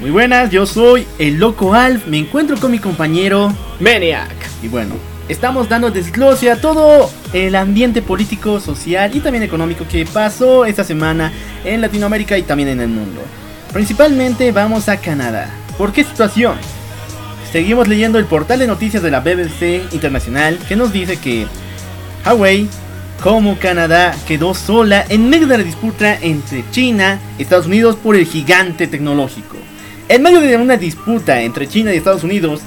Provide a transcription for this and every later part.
Muy buenas, yo soy el Loco Alf, me encuentro con mi compañero Maniac. Y bueno, estamos dando desglose a todo el ambiente político, social y también económico que pasó esta semana en Latinoamérica y también en el mundo. Principalmente vamos a Canadá. ¿Por qué situación? Seguimos leyendo el portal de noticias de la BBC Internacional que nos dice que Huawei como Canadá quedó sola en medio de la disputa entre China y Estados Unidos por el gigante tecnológico. En medio de una disputa entre China y Estados Unidos,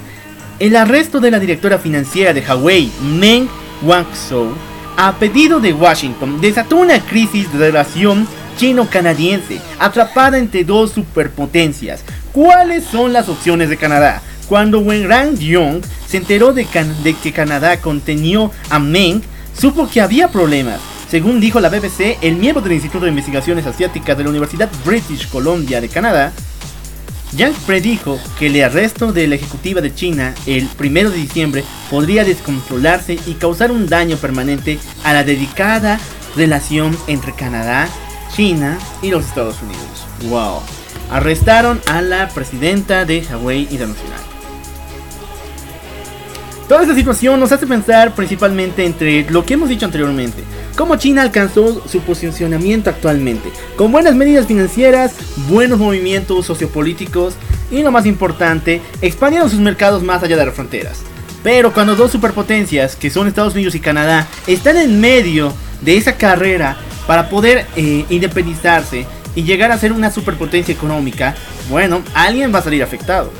el arresto de la directora financiera de Huawei, Meng Wanzhou, a pedido de Washington, desató una crisis de relación chino-canadiense, atrapada entre dos superpotencias. ¿Cuáles son las opciones de Canadá? Cuando Wenran Young se enteró de, de que Canadá contenió a Meng, supo que había problemas. Según dijo la BBC, el miembro del Instituto de Investigaciones Asiáticas de la Universidad British Columbia de Canadá, Yang predijo que el arresto de la ejecutiva de China el 1 de diciembre podría descontrolarse y causar un daño permanente a la dedicada relación entre Canadá, China y los Estados Unidos. Wow. Arrestaron a la presidenta de Huawei Internacional. Toda esta situación nos hace pensar principalmente entre lo que hemos dicho anteriormente, cómo China alcanzó su posicionamiento actualmente, con buenas medidas financieras, buenos movimientos sociopolíticos y lo más importante, expandiendo sus mercados más allá de las fronteras. Pero cuando dos superpotencias, que son Estados Unidos y Canadá, están en medio de esa carrera para poder eh, independizarse y llegar a ser una superpotencia económica, bueno, alguien va a salir afectado.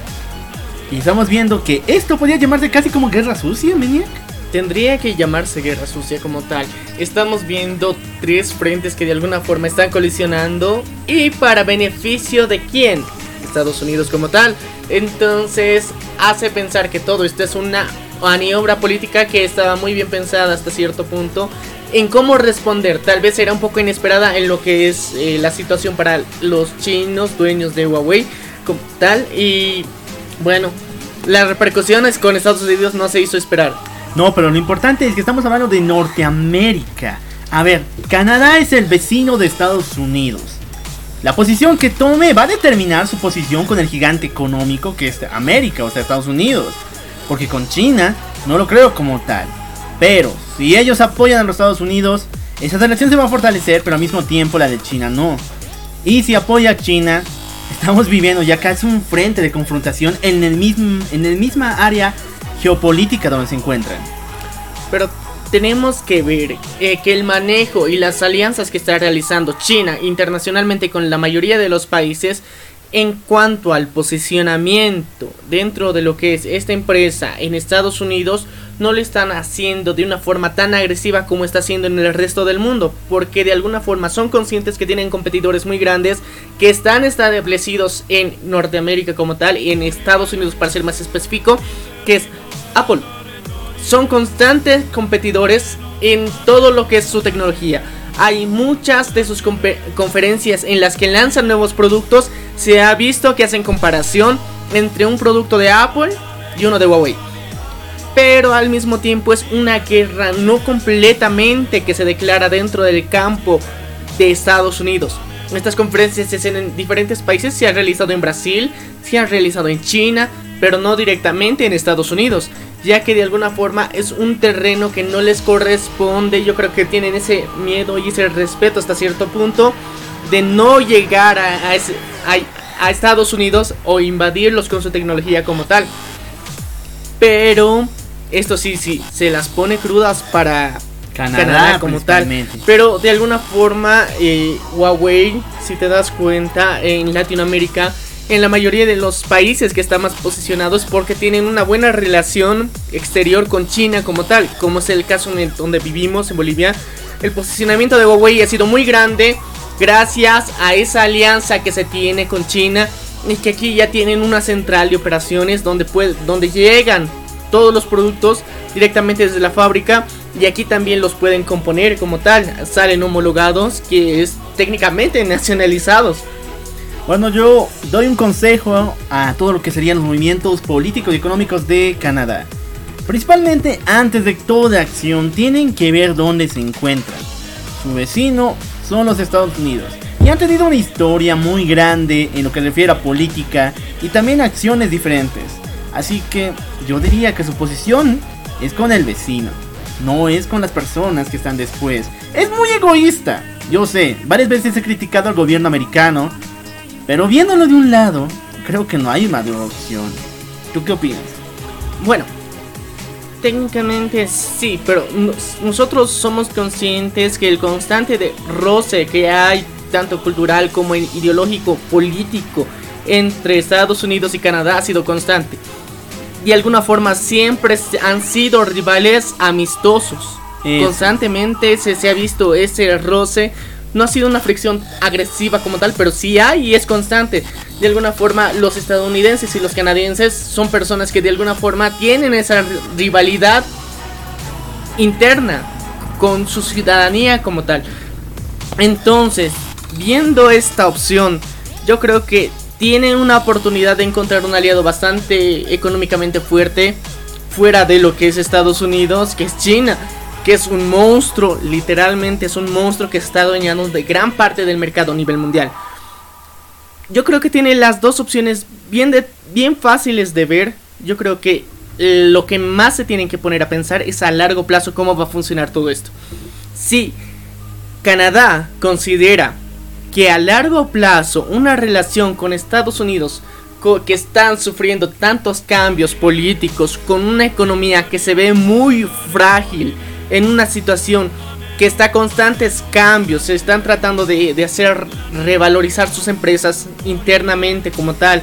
Y estamos viendo que esto podría llamarse casi como guerra sucia, Maniac. Tendría que llamarse guerra sucia como tal. Estamos viendo tres frentes que de alguna forma están colisionando. ¿Y para beneficio de quién? Estados Unidos como tal. Entonces hace pensar que todo esto es una maniobra política que estaba muy bien pensada hasta cierto punto en cómo responder. Tal vez era un poco inesperada en lo que es eh, la situación para los chinos dueños de Huawei como tal. Y bueno, las repercusiones con Estados Unidos no se hizo esperar. No, pero lo importante es que estamos hablando de Norteamérica. A ver, Canadá es el vecino de Estados Unidos. La posición que tome va a determinar su posición con el gigante económico que es América, o sea, Estados Unidos. Porque con China no lo creo como tal. Pero si ellos apoyan a los Estados Unidos, esa relación se va a fortalecer, pero al mismo tiempo la de China no. Y si apoya a China, estamos viviendo ya casi un frente de confrontación en el mismo en el misma área geopolítica donde se encuentran. Pero tenemos que ver eh, que el manejo y las alianzas que está realizando China internacionalmente con la mayoría de los países en cuanto al posicionamiento dentro de lo que es esta empresa en Estados Unidos, no lo están haciendo de una forma tan agresiva como está haciendo en el resto del mundo, porque de alguna forma son conscientes que tienen competidores muy grandes que están establecidos en Norteamérica como tal y en Estados Unidos para ser más específico, que es Apple. Son constantes competidores en todo lo que es su tecnología hay muchas de sus conferencias en las que lanzan nuevos productos. Se ha visto que hacen comparación entre un producto de Apple y uno de Huawei. Pero al mismo tiempo es una guerra no completamente que se declara dentro del campo de Estados Unidos. Estas conferencias se hacen en diferentes países, se han realizado en Brasil, se han realizado en China, pero no directamente en Estados Unidos ya que de alguna forma es un terreno que no les corresponde. Yo creo que tienen ese miedo y ese respeto hasta cierto punto de no llegar a, a, Estados Unidos o invadirlos con su tecnología como tal. Pero esto sí, sí, se las pone crudas para Canadá, como tal. Pero de alguna forma, eh, Huawei, si te das cuenta, en Latinoamérica en la mayoría de los países que están más posicionados porque tienen una buena relación exterior con China como tal, como es el caso en donde vivimos en Bolivia. El posicionamiento de Huawei ha sido muy grande gracias a esa alianza que se tiene con China y que aquí ya tienen una central de operaciones donde, donde llegan todos los productos directamente desde la fábrica y aquí también los pueden componer como tal, salen homologados que es técnicamente nacionalizados. Bueno, yo doy un consejo a todo lo que serían los movimientos políticos y económicos de Canadá. Principalmente antes de toda acción tienen que ver dónde se encuentran. Su vecino son los Estados Unidos. Y han tenido una historia muy grande en lo que refiere a política y también acciones diferentes. Así que yo diría que su posición es con el vecino, no es con las personas que están después. Es muy egoísta. Yo sé, varias veces he criticado al gobierno americano, pero viéndolo de un lado, creo que no hay más opción. ¿Tú qué opinas? Bueno, técnicamente sí, pero nosotros somos conscientes que el constante de roce que hay, tanto cultural como ideológico, político, entre Estados Unidos y Canadá ha sido constante. De alguna forma siempre han sido rivales amistosos. Constantemente se, se ha visto ese roce no ha sido una fricción agresiva como tal, pero sí hay y es constante. De alguna forma, los estadounidenses y los canadienses son personas que de alguna forma tienen esa rivalidad interna con su ciudadanía como tal. Entonces, viendo esta opción, yo creo que tienen una oportunidad de encontrar un aliado bastante económicamente fuerte fuera de lo que es Estados Unidos, que es China que es un monstruo, literalmente es un monstruo que está adueñando de gran parte del mercado a nivel mundial. Yo creo que tiene las dos opciones bien, bien fáciles de ver. Yo creo que lo que más se tienen que poner a pensar es a largo plazo cómo va a funcionar todo esto. Si Canadá considera que a largo plazo una relación con Estados Unidos que están sufriendo tantos cambios políticos, con una economía que se ve muy frágil, en una situación que está constantes cambios, se están tratando de, hacer revalorizar sus empresas internamente como tal.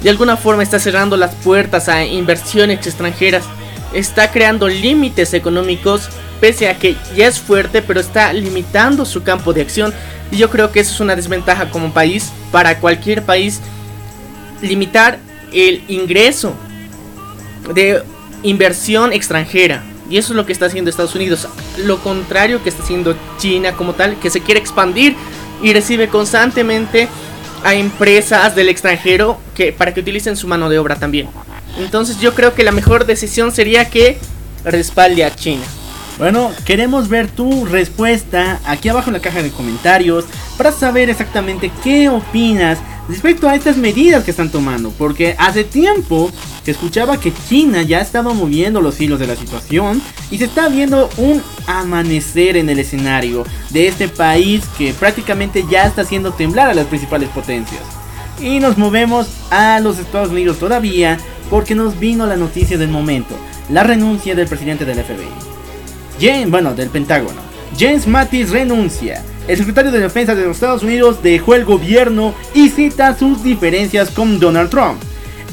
De alguna forma está cerrando las puertas a inversiones extranjeras, está creando límites económicos, pese a que ya es fuerte, pero está limitando su campo de acción. Y yo creo que eso es una desventaja como país, para cualquier país, limitar el ingreso de inversión extranjera. Y eso es lo que está haciendo Estados Unidos. Lo contrario que está haciendo China como tal, que se quiere expandir y recibe constantemente a empresas del extranjero que para que utilicen su mano de obra también. Entonces yo creo que la mejor decisión sería que respalde a China. Bueno, queremos ver tu respuesta aquí abajo en la caja de comentarios para saber exactamente qué opinas respecto a estas medidas que están tomando. Porque hace tiempo se escuchaba que China ya estaba moviendo los hilos de la situación y se está viendo un amanecer en el escenario de este país que prácticamente ya está haciendo temblar a las principales potencias. Y nos movemos a los Estados Unidos todavía porque nos vino la noticia del momento, la renuncia del presidente del FBI. James, bueno, del Pentágono. James Mattis renuncia. El secretario de Defensa de los Estados Unidos dejó el gobierno y cita sus diferencias con Donald Trump.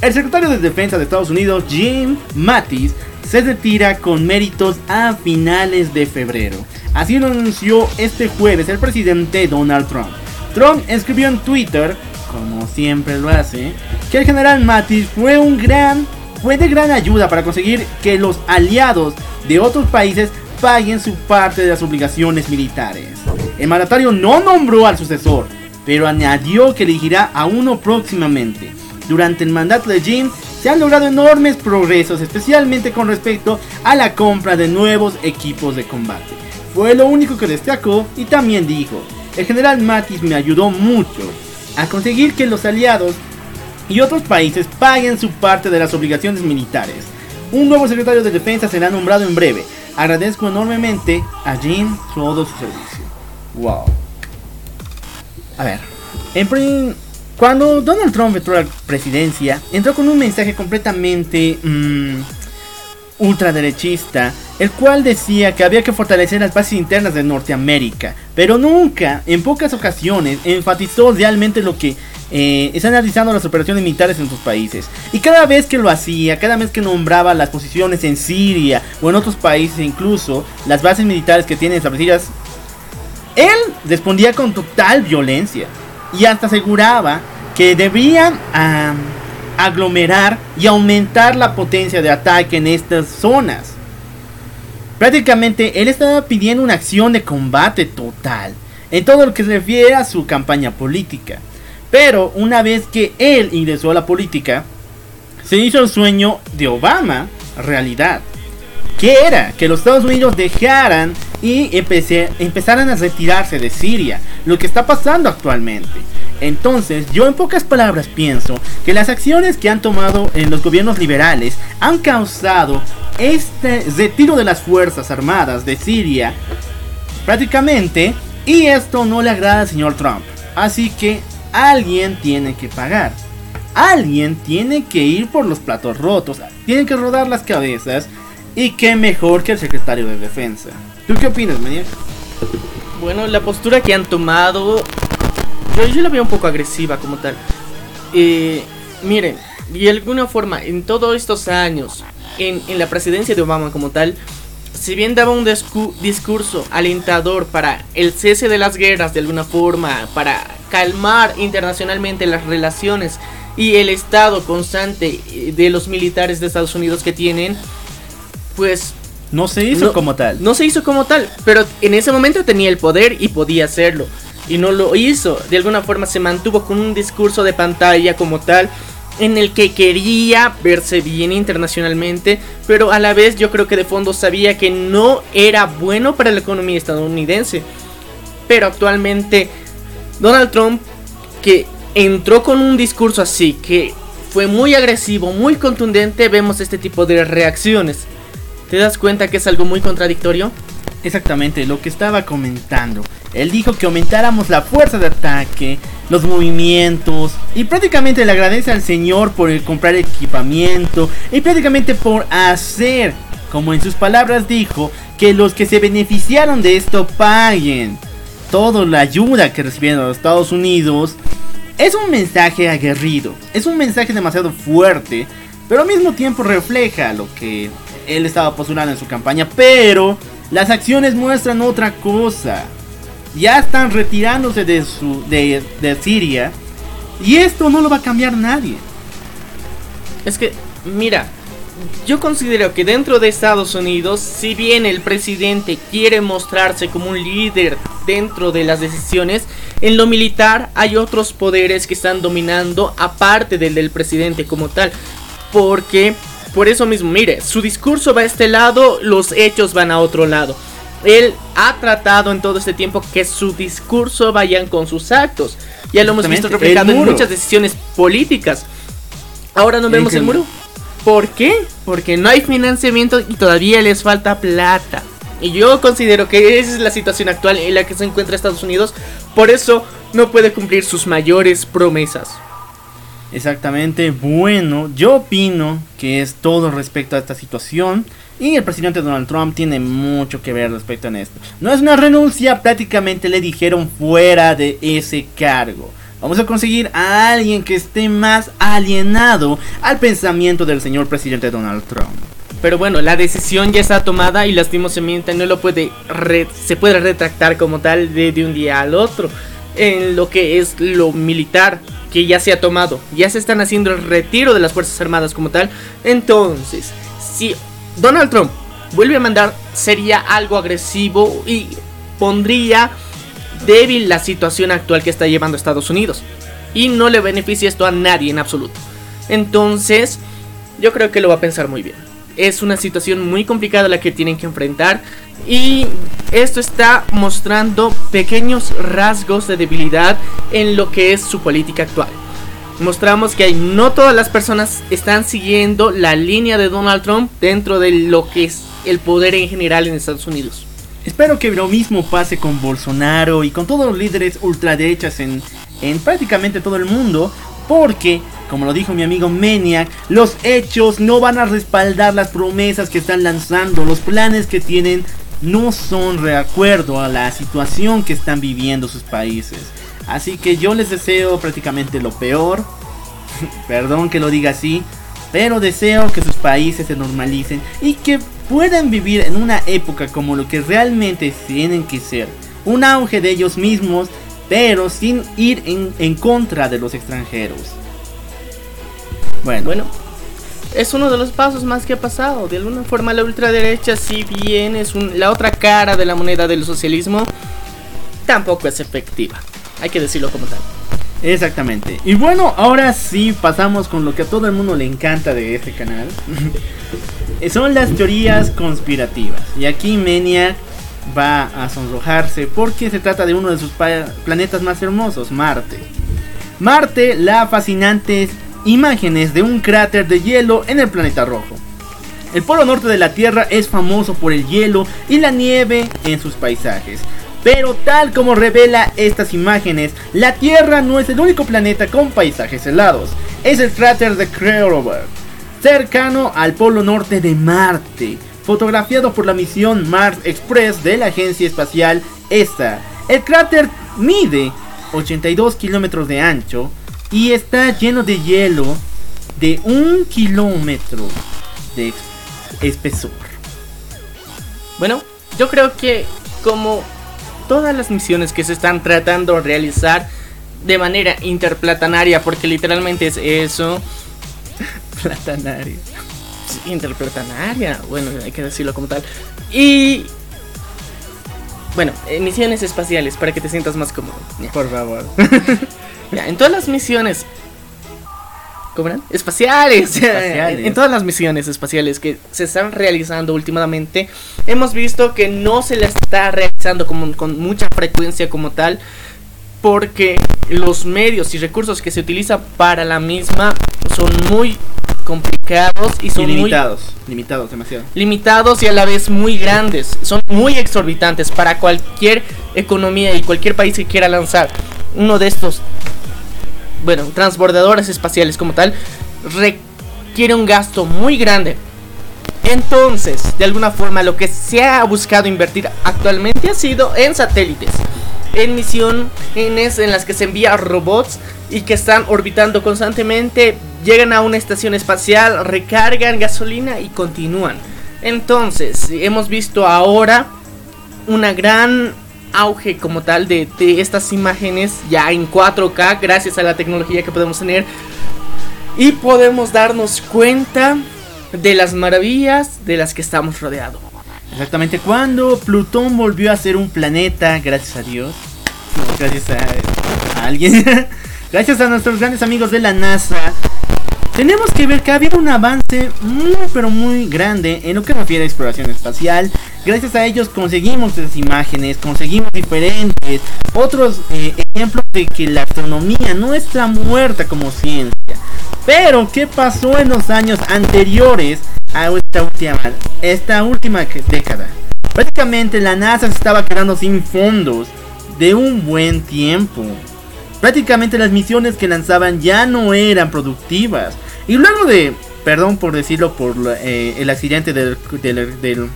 El secretario de Defensa de Estados Unidos, Jim Mattis, se retira con méritos a finales de febrero. Así lo anunció este jueves el presidente Donald Trump. Trump escribió en Twitter, como siempre lo hace, que el general Mattis fue un gran fue de gran ayuda para conseguir que los aliados de otros países paguen su parte de las obligaciones militares. El mandatario no nombró al sucesor, pero añadió que elegirá a uno próximamente. Durante el mandato de Jim se han logrado enormes progresos, especialmente con respecto a la compra de nuevos equipos de combate. Fue lo único que destacó y también dijo, el general Mattis me ayudó mucho a conseguir que los aliados y otros países paguen su parte de las obligaciones militares. Un nuevo secretario de defensa será nombrado en breve, Agradezco enormemente a Jim todo su servicio. Wow. A ver, en cuando Donald Trump entró a la presidencia, entró con un mensaje completamente mmm, ultraderechista, el cual decía que había que fortalecer las bases internas de Norteamérica, pero nunca, en pocas ocasiones, enfatizó realmente lo que eh, está analizando las operaciones militares en sus países. Y cada vez que lo hacía, cada vez que nombraba las posiciones en Siria o en otros países, incluso las bases militares que tienen establecidas, él respondía con total violencia. Y hasta aseguraba que debían aglomerar y aumentar la potencia de ataque en estas zonas. Prácticamente él estaba pidiendo una acción de combate total en todo lo que se refiere a su campaña política. Pero una vez que él ingresó a la política, se hizo el sueño de Obama realidad. Que era que los Estados Unidos dejaran y empezaran a retirarse de Siria, lo que está pasando actualmente. Entonces, yo en pocas palabras pienso que las acciones que han tomado en los gobiernos liberales han causado este retiro de las Fuerzas Armadas de Siria prácticamente y esto no le agrada al señor Trump. Así que alguien tiene que pagar. Alguien tiene que ir por los platos rotos. Tiene que rodar las cabezas. Y qué mejor que el secretario de defensa. ¿Tú qué opinas, Maniac? Bueno, la postura que han tomado. Yo, la veo un poco agresiva como tal. Eh, miren, de alguna forma, en todos estos años, en, en la presidencia de Obama como tal, si bien daba un discurso alentador para el cese de las guerras de alguna forma, para calmar internacionalmente las relaciones y el estado constante eh, de los militares de Estados Unidos que tienen, pues... No se hizo como tal. No se hizo como tal, pero en ese momento tenía el poder y podía hacerlo. Y no lo hizo. De alguna forma se mantuvo con un discurso de pantalla como tal en el que quería verse bien internacionalmente, pero a la vez yo creo que de fondo sabía que no era bueno para la economía estadounidense. Pero actualmente Donald Trump, que entró con un discurso así, que fue muy agresivo, muy contundente, vemos este tipo de reacciones. ¿Te das cuenta que es algo muy contradictorio? Exactamente, lo que estaba comentando. Él dijo que aumentáramos la fuerza de ataque, los movimientos y prácticamente le agradece al Señor por comprar equipamiento y prácticamente por hacer, como en sus palabras dijo, que los que se beneficiaron de esto paguen toda la ayuda que recibieron los Estados Unidos. Es un mensaje aguerrido, es un mensaje demasiado fuerte, pero al mismo tiempo refleja lo que él estaba postulando en su campaña, pero las acciones muestran otra cosa. Ya están retirándose de, su, de, Siria. Y esto no lo va a cambiar nadie. Es que, mira, yo considero que dentro de Estados Unidos, si bien el presidente quiere mostrarse como un líder dentro de las decisiones, en lo militar hay otros poderes que están dominando aparte del del presidente como tal. Porque por eso mismo, mire, su discurso va a este lado, los hechos van a otro lado. Él ha tratado en todo este tiempo que su discurso vayan con sus actos. Ya lo hemos visto reflejado en muchas decisiones políticas. Ahora no vemos el muro. ¿Por qué? Porque no hay financiamiento y todavía les falta plata. Y yo considero que esa es la situación actual en la que se encuentra Estados Unidos. Por eso no puede cumplir sus mayores promesas. Exactamente, bueno, yo opino que es todo respecto a esta situación y el presidente Donald Trump tiene mucho que ver respecto a esto. No es una renuncia, prácticamente le dijeron fuera de ese cargo. Vamos a conseguir a alguien que esté más alienado al pensamiento del señor presidente Donald Trump. Pero bueno, la decisión ya está tomada y lastimosamente no lo puede se puede retractar como tal de, de un día al otro. En lo que es lo militar, que ya se ha tomado. Ya se están haciendo el retiro de las Fuerzas Armadas como tal. Entonces, si Donald Trump vuelve a mandar, sería algo agresivo y pondría débil la situación actual que está llevando Estados Unidos. Y no le beneficia esto a nadie en absoluto. Entonces, yo creo que lo va a pensar muy bien. Es una situación muy complicada la que tienen que enfrentar. Y esto está mostrando pequeños rasgos de debilidad en lo que es su política actual. Mostramos que no todas las personas están siguiendo la línea de Donald Trump dentro de lo que es el poder en general en Estados Unidos. Espero que lo mismo pase con Bolsonaro y con todos los líderes ultraderechas en, en prácticamente todo el mundo, porque, como lo dijo mi amigo Maniac, los hechos no van a respaldar las promesas que están lanzando, los planes que tienen no son de acuerdo a la situación que están viviendo sus países. Así que yo les deseo prácticamente lo peor. Perdón que lo diga así. Pero deseo que sus países se normalicen y que puedan vivir en una época como lo que realmente tienen que ser. Un auge de ellos mismos pero sin ir en, en contra de los extranjeros. Bueno. bueno, es uno de los pasos más que ha pasado. De alguna forma la ultraderecha, si bien es la otra cara de la moneda del socialismo, tampoco es efectiva. Hay que decirlo como tal. Exactamente. Y bueno, ahora sí pasamos con lo que a todo el mundo le encanta de este canal. Son las teorías conspirativas. Y aquí Menia va a sonrojarse porque se trata de uno de sus planetas más hermosos, Marte. Marte, la fascinante imágenes de un cráter de hielo en el planeta rojo. El polo norte de la Tierra es famoso por el hielo y la nieve en sus paisajes. Pero tal como revela estas imágenes, la Tierra no es el único planeta con paisajes helados. Es el cráter de Kreover, cercano al polo norte de Marte, fotografiado por la misión Mars Express de la agencia espacial ESA. El cráter mide 82 kilómetros de ancho y está lleno de hielo de un kilómetro de espesor. Bueno, yo creo que como todas las misiones que se están tratando de realizar de manera interplatanaria, porque literalmente es eso. Platanaria. Interplatanaria, bueno, hay que decirlo como tal. Y bueno, misiones espaciales para que te sientas más cómodo. Por favor. en todas las misiones. ¿Cómo eran? Espaciales. En, todas las misiones espaciales que se están realizando últimamente, hemos visto que no se le está realizando como, con mucha frecuencia como tal. Porque los medios y recursos que se utilizan para la misma son muy complicados y son limitados, limitados demasiado. Limitados y a la vez muy grandes, son muy exorbitantes para cualquier economía y cualquier país que quiera lanzar uno de estos bueno, transbordadores espaciales como tal, requiere un gasto muy grande. Entonces, de alguna forma, lo que se ha buscado invertir actualmente ha sido en satélites, en misiones en las que se envía robots y que están orbitando constantemente, llegan a una estación espacial, recargan gasolina y continúan. Entonces, hemos visto ahora una gran auge como tal de, estas imágenes ya en 4K gracias a la tecnología que podemos tener y podemos darnos cuenta de las maravillas de las que estamos rodeados. Exactamente, cuando Plutón volvió a ser un planeta, gracias a Dios, gracias a alguien, gracias a nuestros grandes amigos de la NASA, tenemos que ver que ha habido un avance muy pero muy grande en lo que refiere a exploración espacial. Gracias a ellos conseguimos esas imágenes, conseguimos diferentes otros eh, ejemplos de que la astronomía no está muerta como ciencia. Pero, ¿qué pasó en los años anteriores a esta última, esta última década? Prácticamente la NASA se estaba quedando sin fondos de un buen tiempo. Prácticamente las misiones que lanzaban ya no eran productivas. Y luego de, perdón por decirlo, por eh, el accidente del, del,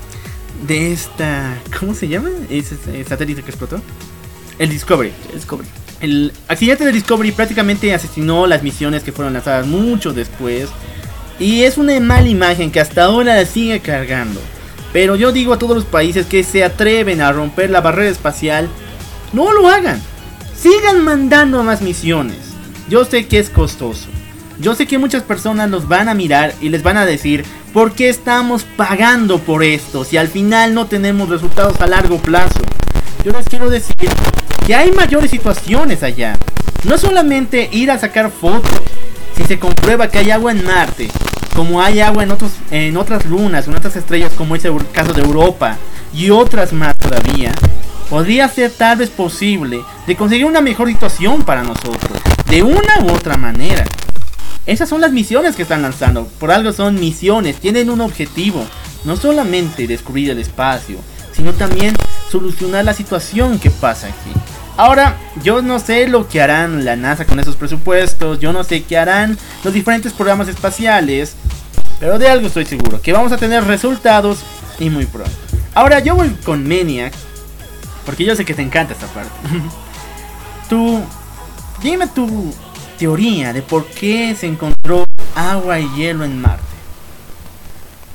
de esta, ¿cómo se llama? Ese satélite que explotó. El Discovery. El Discovery. El accidente del Discovery prácticamente asesinó las misiones que fueron lanzadas mucho después. Y es una mala imagen que hasta ahora sigue cargando. Pero yo digo a todos los países que se atreven a romper la barrera espacial, no lo hagan. Sigan mandando más misiones. Yo sé que es costoso. Yo sé que muchas personas los van a mirar y les van a decir, ¿por qué estamos pagando por esto si al final no tenemos resultados a largo plazo? Yo les quiero decir que hay mayores situaciones allá. No solamente ir a sacar fotos. Si se comprueba que hay agua en Marte, como hay agua en, otros, en otras lunas, en otras estrellas como es el caso de Europa y otras más todavía, podría ser tal vez posible de conseguir una mejor situación para nosotros, de una u otra manera. Esas son las misiones que están lanzando, por algo son misiones, tienen un objetivo, no solamente descubrir el espacio, sino también solucionar la situación que pasa aquí. Ahora, yo no sé lo que harán la NASA con esos presupuestos, yo no sé qué harán los diferentes programas espaciales, pero de algo estoy seguro, que vamos a tener resultados y muy pronto. Ahora yo voy con Maniac, porque yo sé que te encanta esta parte. tú, dime tu teoría de por qué se encontró agua y hielo en Marte.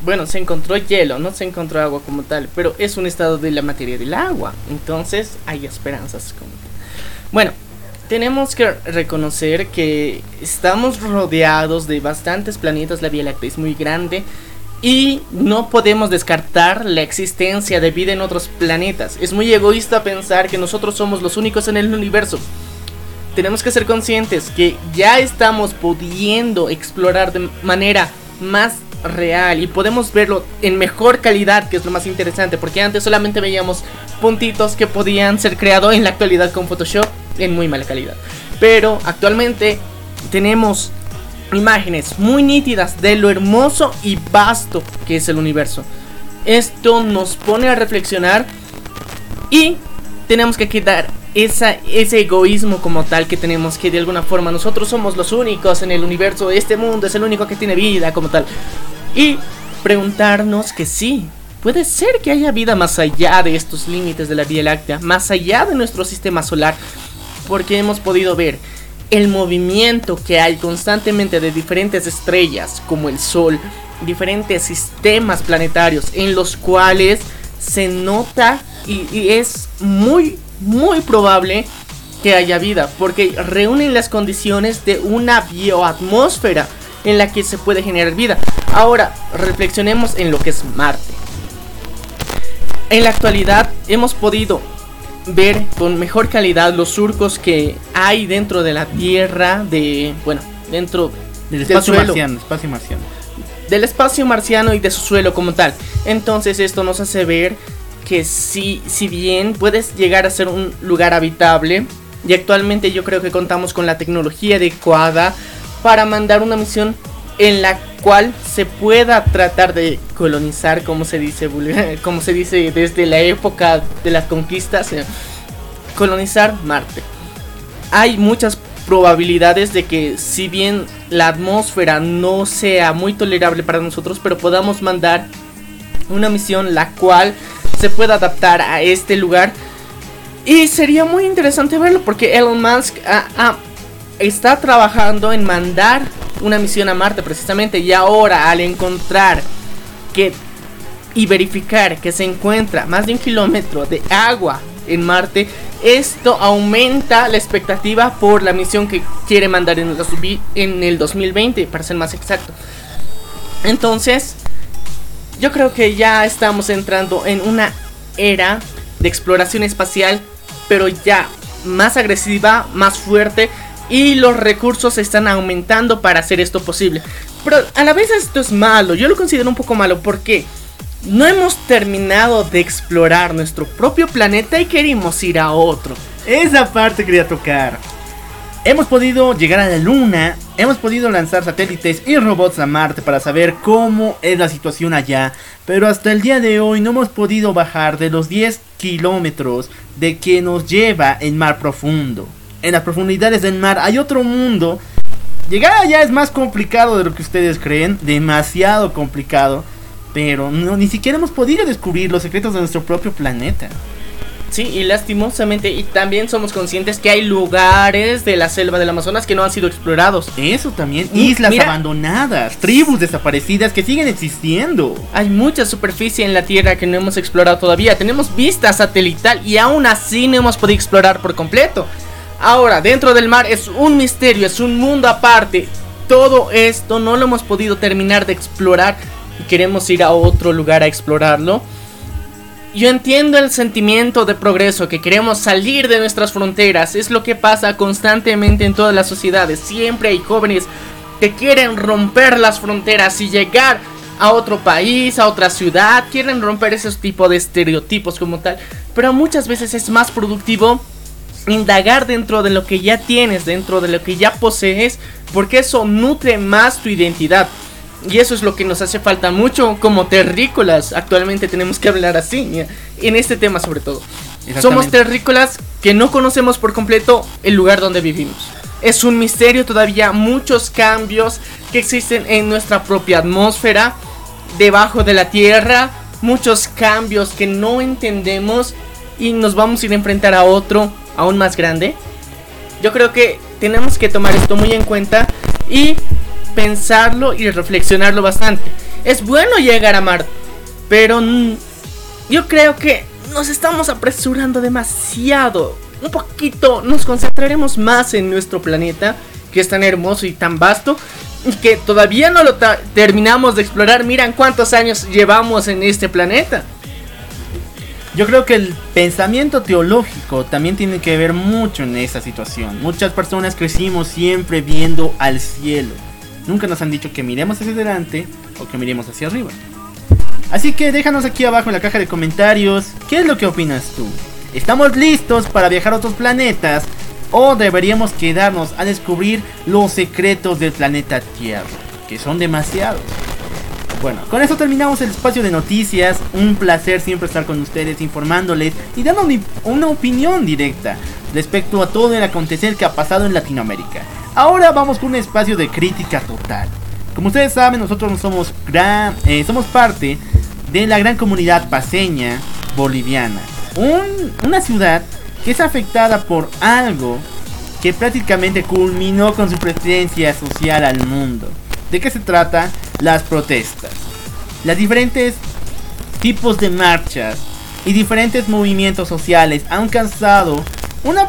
Bueno, se encontró hielo, no se encontró agua como tal, pero es un estado de la materia del agua. Entonces hay esperanzas como Bueno, tenemos que reconocer que estamos rodeados de bastantes planetas, la Vía Láctea es muy grande y no podemos descartar la existencia de vida en otros planetas. Es muy egoísta pensar que nosotros somos los únicos en el universo. Tenemos que ser conscientes que ya estamos pudiendo explorar de manera más real y podemos verlo en mejor calidad, que es lo más interesante, porque antes solamente veíamos puntitos que podían ser creados en la actualidad con Photoshop en muy mala calidad. Pero actualmente tenemos imágenes muy nítidas de lo hermoso y vasto que es el universo. Esto nos pone a reflexionar y tenemos que quitar esa, ese egoísmo como tal que tenemos que de alguna forma nosotros somos los únicos en el universo, este mundo es el único que tiene vida como tal. Y preguntarnos que sí, puede ser que haya vida más allá de estos límites de la Vía Láctea, más allá de nuestro sistema solar, porque hemos podido ver el movimiento que hay constantemente de diferentes estrellas como el Sol, diferentes sistemas planetarios en los cuales se nota y, y es muy muy probable que haya vida, porque reúnen las condiciones de una bioatmósfera en la que se puede generar vida. Ahora, reflexionemos en lo que es Marte. En la actualidad hemos podido ver con mejor calidad los surcos que hay dentro de la Tierra, de, bueno, dentro del espacio marciano, espacio marciano. Del espacio marciano y de su suelo como tal. Entonces esto nos hace ver que si, si bien puedes llegar a ser un lugar habitable, y actualmente yo creo que contamos con la tecnología adecuada para mandar una misión en la cual se pueda tratar de colonizar, como se dice, como se dice desde la época de las conquistas, eh, colonizar Marte. Hay muchas probabilidades de que si bien la atmósfera no sea muy tolerable para nosotros, pero podamos mandar una misión la cual se pueda adaptar a este lugar. Y sería muy interesante verlo porque Elon Musk está trabajando en mandar una misión a Marte precisamente. Y ahora al encontrar que y verificar que se encuentra más de un kilómetro de agua en Marte, esto aumenta la expectativa por la misión que quiere mandar en el, en el 2020, para ser más exacto. Entonces, yo creo que ya estamos entrando en una era de exploración espacial, pero ya más agresiva, más fuerte y los recursos están aumentando para hacer esto posible. Pero a la vez esto es malo, yo lo considero un poco malo porque no hemos terminado de explorar nuestro propio planeta y queremos ir a otro. Esa parte quería tocar. Hemos podido llegar a la luna, hemos podido lanzar satélites y robots a Marte para saber cómo es la situación allá, pero hasta el día de hoy no hemos podido bajar de los 10 kilómetros de que nos lleva el mar profundo. En las profundidades del mar hay otro mundo. Llegar allá es más complicado de lo que ustedes creen, demasiado complicado, pero no, ni siquiera hemos podido descubrir los secretos de nuestro propio planeta. Sí, y lastimosamente, y también somos conscientes que hay lugares de la selva del Amazonas que no han sido explorados. Eso también, islas abandonadas, tribus desaparecidas que siguen existiendo. Hay mucha superficie en la Tierra que no hemos explorado todavía. Tenemos vista satelital y aún así no hemos podido explorar por completo. Ahora, dentro del mar es un misterio, es un mundo aparte. Todo esto no lo hemos podido terminar de explorar y queremos ir a otro lugar a explorarlo. Yo entiendo el sentimiento de progreso, que queremos salir de nuestras fronteras. Es lo que pasa constantemente en todas las sociedades. Siempre hay jóvenes que quieren romper las fronteras y llegar a otro país, a otra ciudad. Quieren romper esos tipos de estereotipos como tal. Pero muchas veces es más productivo indagar dentro de lo que ya tienes, dentro de lo que ya posees, porque eso nutre más tu identidad. Y eso es lo que nos hace falta mucho como terrícolas. Actualmente tenemos que hablar así, en este tema sobre todo. Somos terrícolas que no conocemos por completo el lugar donde vivimos. Es un misterio todavía muchos cambios que existen en nuestra propia atmósfera, debajo de la tierra, muchos cambios que no entendemos y nos vamos a ir a enfrentar a otro aún más grande. Yo creo que tenemos que tomar esto muy en cuenta y pensarlo y reflexionarlo bastante. Es bueno llegar a Marte, pero yo creo que nos estamos apresurando demasiado. un poquito nos concentraremos más en nuestro planeta, que es tan hermoso y tan vasto, y que todavía no lo terminamos de explorar. Miran cuántos años llevamos en este planeta. Yo creo que el pensamiento teológico también tiene que ver mucho en esta situación. Muchas personas crecimos siempre viendo al cielo. Nunca nos han dicho que miremos hacia adelante o que miremos hacia arriba. Así que déjanos aquí abajo en la caja de comentarios qué es lo que opinas tú. ¿Estamos listos para viajar a otros planetas o deberíamos quedarnos a descubrir los secretos del planeta Tierra? Que son demasiados. Bueno, con eso terminamos el espacio de noticias. Un placer siempre estar con ustedes informándoles y dando una opinión directa respecto a todo el acontecer que ha pasado en Latinoamérica. Ahora vamos con un espacio de crítica total. Como ustedes saben, nosotros somos, gran, eh, somos parte de la gran comunidad paseña boliviana. una ciudad que es afectada por algo que prácticamente culminó con su presencia social al mundo. ¿De qué se trata? Las protestas. Las diferentes tipos de marchas y diferentes movimientos sociales han causado una,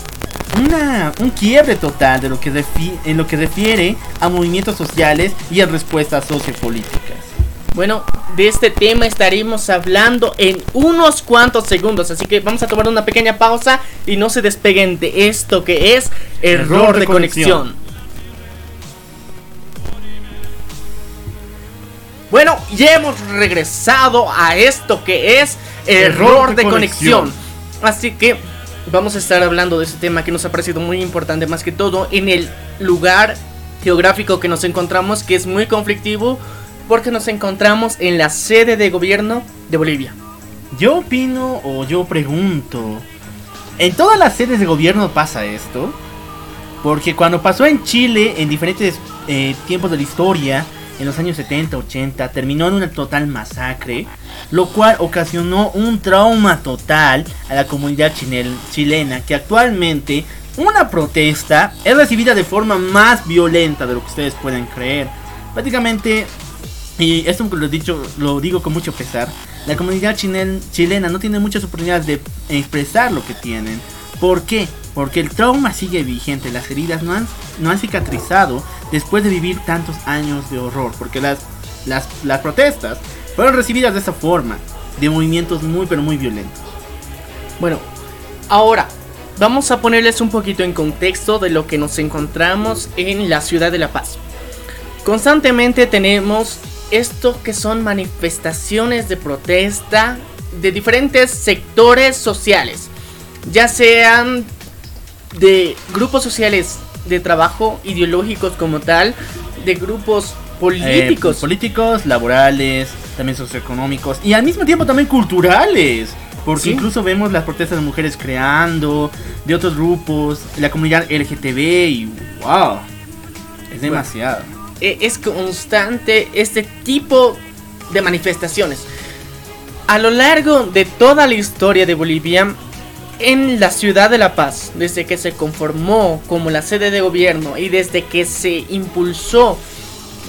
una, un quiebre total de lo que en lo que refiere a movimientos sociales y a respuestas sociopolíticas. Bueno, de este tema estaremos hablando en unos cuantos segundos, así que vamos a tomar una pequeña pausa y no se despeguen de esto que es error, de, conexión. Bueno, ya hemos regresado a esto que es error, de, conexión. Así que vamos a estar hablando de este tema que nos ha parecido muy importante, más que todo en el lugar geográfico que nos encontramos, que es muy conflictivo, porque nos encontramos en la sede de gobierno de Bolivia. Yo opino o yo pregunto, ¿en todas las sedes de gobierno pasa esto? Porque cuando pasó en Chile, en diferentes eh, tiempos de la historia, en los años 70, 80, terminó en una total masacre, lo cual ocasionó un trauma total a la comunidad chilena, que actualmente una protesta es recibida de forma más violenta de lo que ustedes pueden creer. Prácticamente, y esto lo, he dicho, lo digo con mucho pesar, la comunidad chilena no tiene muchas oportunidades de expresar lo que tienen. ¿Por qué? Porque el trauma sigue vigente, las heridas no han, no han cicatrizado después de vivir tantos años de horror, porque las, las, las protestas fueron recibidas de esa forma, de movimientos muy pero muy violentos. Bueno, ahora vamos a ponerles un poquito en contexto de lo que nos encontramos en la ciudad de La Paz. Constantemente tenemos esto que son manifestaciones de protesta de diferentes sectores sociales, ya sean de grupos sociales de trabajo ideológicos como tal, de grupos políticos. Eh, políticos, laborales, también socioeconómicos y al mismo tiempo también culturales. Porque incluso vemos las protestas de mujeres creando, de otros grupos, la comunidad LGTB y wow, es demasiado. E, es constante este tipo de manifestaciones. A lo largo de toda la historia de Bolivia, en la ciudad de La Paz, desde que se conformó como la sede de gobierno y desde que se impulsó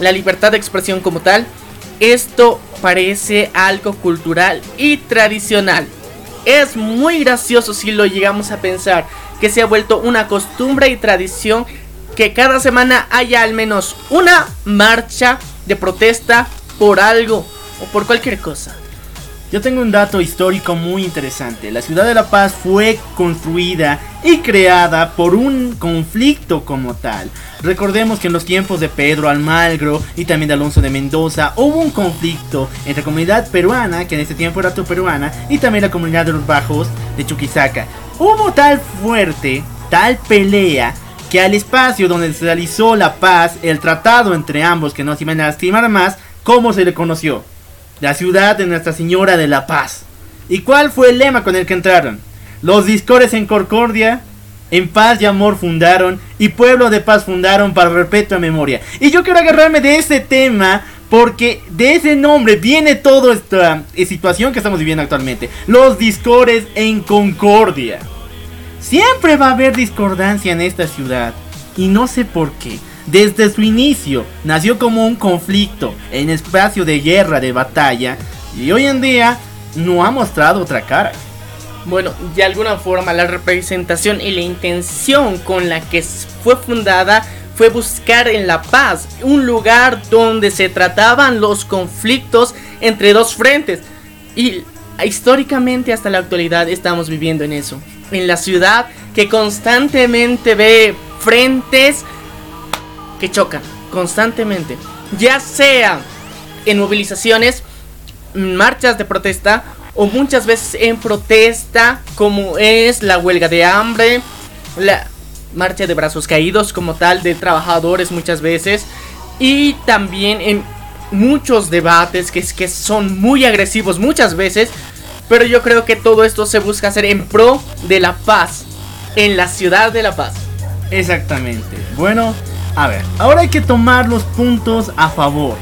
la libertad de expresión como tal, esto parece algo cultural y tradicional. Es muy gracioso si lo llegamos a pensar, que se ha vuelto una costumbre y tradición que cada semana haya al menos una marcha de protesta por algo o por cualquier cosa. Yo tengo un dato histórico muy interesante. La ciudad de La Paz fue construida y creada por un conflicto como tal. Recordemos que en los tiempos de Pedro Almagro y también de Alonso de Mendoza hubo un conflicto entre la comunidad peruana, que en ese tiempo era peruana, y también la comunidad de los bajos de Chuquisaca. Hubo tal fuerte, tal pelea, que al espacio donde se realizó la paz, el tratado entre ambos que no se iban a lastimar más, ¿cómo se le conoció? La ciudad de Nuestra Señora de la Paz. ¿Y cuál fue el lema con el que entraron? Los discores en concordia, en paz y amor fundaron, y pueblo de paz fundaron para perpetua memoria. Y yo quiero agarrarme de ese tema porque de ese nombre viene toda esta eh, situación que estamos viviendo actualmente. Los discores en concordia. Siempre va a haber discordancia en esta ciudad. Y no sé por qué. Desde su inicio nació como un conflicto en espacio de guerra, de batalla, y hoy en día no ha mostrado otra cara. Bueno, de alguna forma la representación y la intención con la que fue fundada fue buscar en la paz, un lugar donde se trataban los conflictos entre dos frentes. Y históricamente hasta la actualidad estamos viviendo en eso. En la ciudad que constantemente ve frentes que chocan, constantemente. Ya sea en movilizaciones, marchas de protesta o muchas veces en protesta como es la huelga de hambre, la marcha de brazos caídos como tal de trabajadores muchas veces y también en muchos debates que, que son muy agresivos muchas veces, pero yo creo que todo esto se busca hacer en pro de la paz, en la ciudad de la paz. Exactamente. Bueno, a ver, ahora hay que tomar los puntos a favor.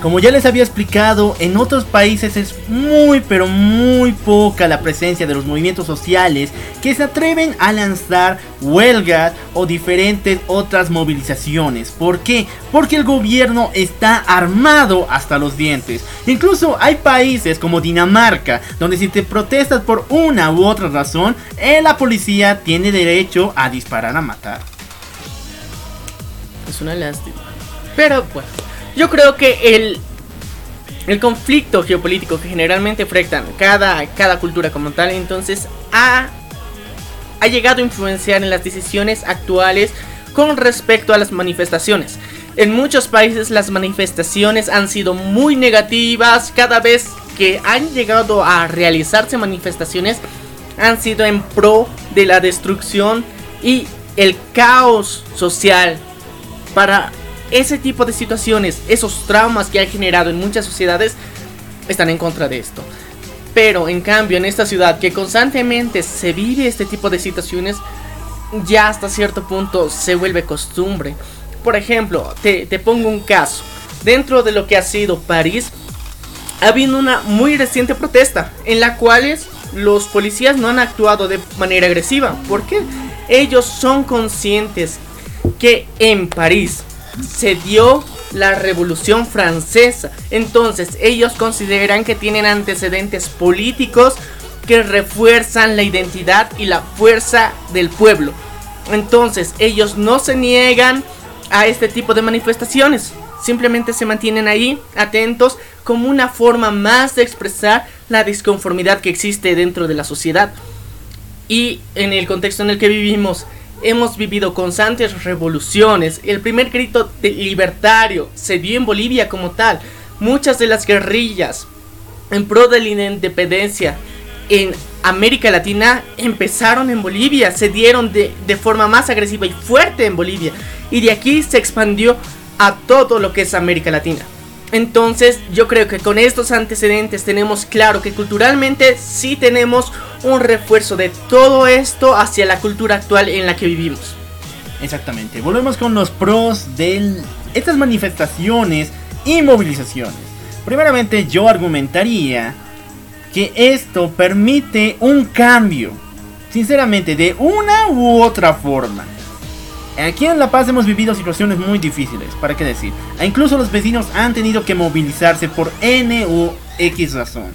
Como ya les había explicado, en otros países es muy pero muy poca la presencia de los movimientos sociales que se atreven a lanzar huelgas o diferentes otras movilizaciones. ¿Por qué? Porque el gobierno está armado hasta los dientes. Incluso hay países como Dinamarca, donde si te protestas por una u otra razón, eh, la policía tiene derecho a disparar a matar. Es una lástima. Pero bueno. Yo creo que el, el conflicto geopolítico que generalmente afectan cada, cada cultura como tal, entonces ha, ha llegado a influenciar en las decisiones actuales con respecto a las manifestaciones. En muchos países las manifestaciones han sido muy negativas. Cada vez que han llegado a realizarse manifestaciones han sido en pro de la destrucción y el caos social para ese tipo de situaciones, esos traumas que ha generado en muchas sociedades, están en contra de esto. Pero en cambio en esta ciudad que constantemente se vive este tipo de situaciones, ya hasta cierto punto se vuelve costumbre. Por ejemplo, te, pongo un caso. Dentro de lo que ha sido París, ha habido una muy reciente protesta en la cual los policías no han actuado de manera agresiva. Porque ellos son conscientes que en París se dio la Revolución Francesa. Entonces ellos consideran que tienen antecedentes políticos que refuerzan la identidad y la fuerza del pueblo. Entonces ellos no se niegan a este tipo de manifestaciones. Simplemente se mantienen ahí atentos como una forma más de expresar la disconformidad que existe dentro de la sociedad. Y en el contexto en el que vivimos, hemos vivido constantes revoluciones. El primer grito de libertario se dio en Bolivia como tal. Muchas de las guerrillas en pro de la independencia en América Latina empezaron en Bolivia, se dieron de, de, forma más agresiva y fuerte en Bolivia. Y de aquí se expandió a todo lo que es América Latina. Entonces yo creo que con estos antecedentes tenemos claro que culturalmente sí tenemos un refuerzo de todo esto hacia la cultura actual en la que vivimos. Exactamente, volvemos con los pros de estas manifestaciones y movilizaciones. Primeramente yo argumentaría que esto permite un cambio, sinceramente, de una u otra forma. Aquí en La Paz hemos vivido situaciones muy difíciles, ¿para qué decir? E incluso los vecinos han tenido que movilizarse por N u X razón.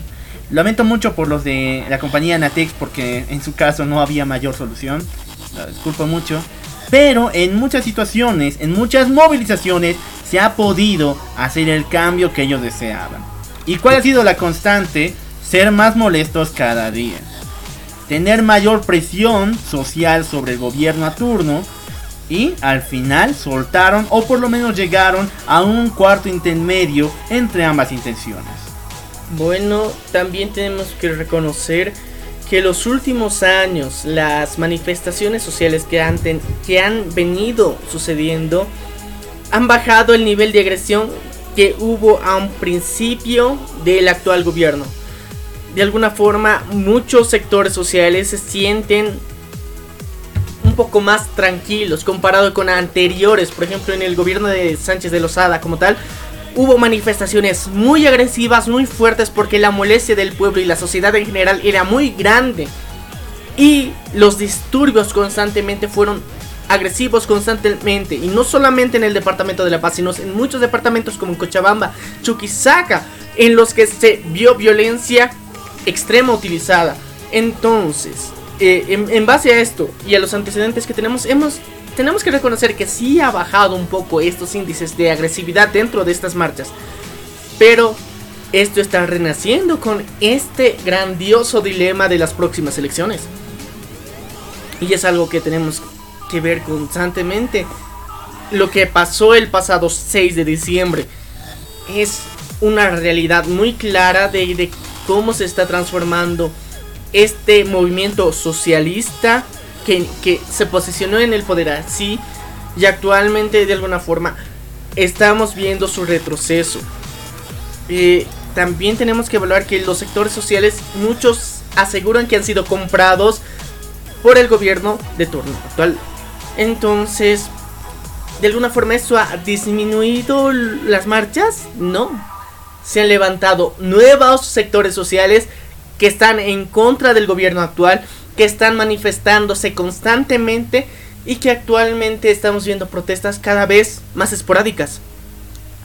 Lamento mucho por los de la compañía Natex porque en su caso no había mayor solución. Lo disculpo mucho. Pero en muchas situaciones, en muchas movilizaciones, se ha podido hacer el cambio que ellos deseaban. ¿Y cuál ha sido la constante? Ser más molestos cada día. Tener mayor presión social sobre el gobierno a turno y al final soltaron o por lo menos llegaron a un cuarto intermedio entre ambas intenciones. Bueno, también tenemos que reconocer que los últimos años las manifestaciones sociales que han, que han venido sucediendo han bajado el nivel de agresión que hubo a un principio del actual gobierno. De alguna forma, muchos sectores sociales se sienten poco más tranquilos comparado con anteriores, por ejemplo en el gobierno de Sánchez de Lozada como tal, hubo manifestaciones muy agresivas, muy fuertes porque la molestia del pueblo y la sociedad en general era muy grande. Y los disturbios constantemente fueron agresivos constantemente y no solamente en el departamento de La Paz, sino en muchos departamentos como en Cochabamba, Chuquisaca, en los que se vio violencia extrema utilizada. Entonces, eh, en, base a esto y a los antecedentes que tenemos, hemos, tenemos que reconocer que sí ha bajado un poco estos índices de agresividad dentro de estas marchas. Pero esto está renaciendo con este grandioso dilema de las próximas elecciones. Y es algo que tenemos que ver constantemente. Lo que pasó el pasado 6 de diciembre es una realidad muy clara de, de cómo se está transformando este movimiento socialista que, que, se posicionó en el poder así y actualmente de alguna forma estamos viendo su retroceso. Eh, también tenemos que evaluar que los sectores sociales, muchos aseguran que han sido comprados por el gobierno de turno actual. Entonces, ¿de alguna forma eso ha disminuido las marchas? No. Se han levantado nuevos sectores sociales que están en contra del gobierno actual, que están manifestándose constantemente y que actualmente estamos viendo protestas cada vez más esporádicas.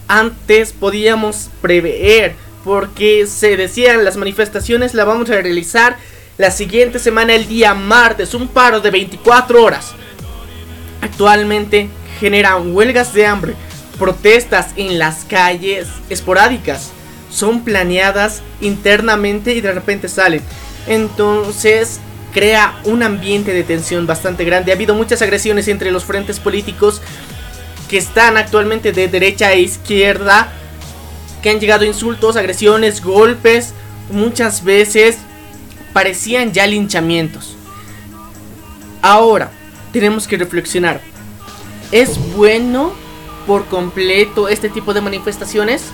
Antes podíamos prever porque se decían las manifestaciones la vamos a realizar la siguiente semana el día martes, un paro de 24 horas. Actualmente generan huelgas de hambre, protestas en las calles esporádicas, son planeadas internamente y de repente salen. Entonces crea un ambiente de tensión bastante grande. Ha habido muchas agresiones entre los frentes políticos que están actualmente de derecha e izquierda, que han llegado insultos, agresiones, golpes, muchas veces parecían ya linchamientos. Ahora, tenemos que reflexionar. ¿Es bueno por completo este tipo de manifestaciones?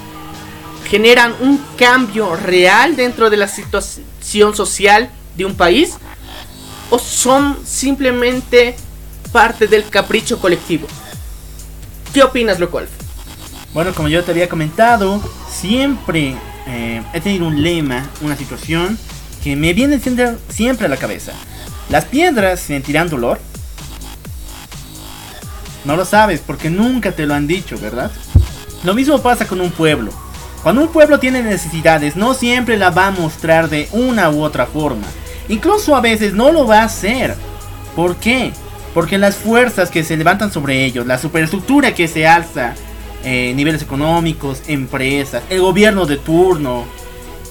¿Generan un cambio real dentro de la situación social de un país? ¿O son simplemente parte del capricho colectivo? ¿Qué opinas, Locual? Bueno, como yo te había comentado, siempre eh, he tenido un lema, una situación que me viene siempre a la cabeza. ¿Las piedras sentirán dolor? No lo sabes porque nunca te lo han dicho, ¿verdad? Lo mismo pasa con un pueblo. Cuando un pueblo tiene necesidades, no siempre la va a mostrar de una u otra forma. Incluso a veces no lo va a hacer. ¿Por qué? Porque las fuerzas que se levantan sobre ellos, la superestructura que se alza, eh, niveles económicos, empresas, el gobierno de turno,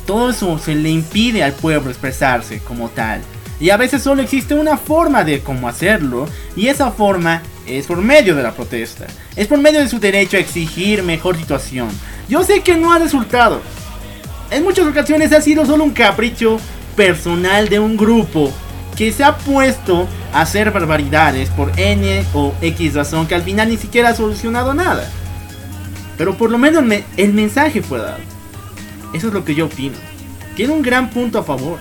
todo eso se le impide al pueblo expresarse como tal. Y a veces solo existe una forma de cómo hacerlo, y esa forma es por medio de la protesta. Es por medio de su derecho a exigir mejor situación. Yo sé que no ha resultado. En muchas ocasiones ha sido solo un capricho personal de un grupo que se ha puesto a hacer barbaridades por N o X razón que al final ni siquiera ha solucionado nada. Pero por lo menos el mensaje fue dado. Eso es lo que yo opino. Tiene un gran punto a favor.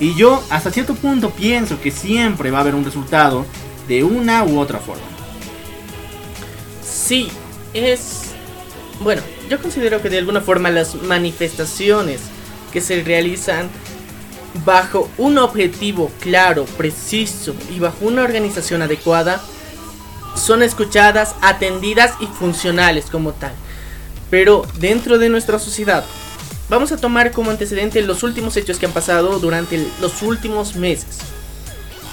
Y yo hasta cierto punto pienso que siempre va a haber un resultado de una u otra forma. Sí, es... Bueno, yo considero que de alguna forma las manifestaciones que se realizan bajo un objetivo claro, preciso y bajo una organización adecuada son escuchadas, atendidas y funcionales como tal. Pero dentro de nuestra sociedad Vamos a tomar como antecedente los últimos hechos que han pasado durante los últimos meses.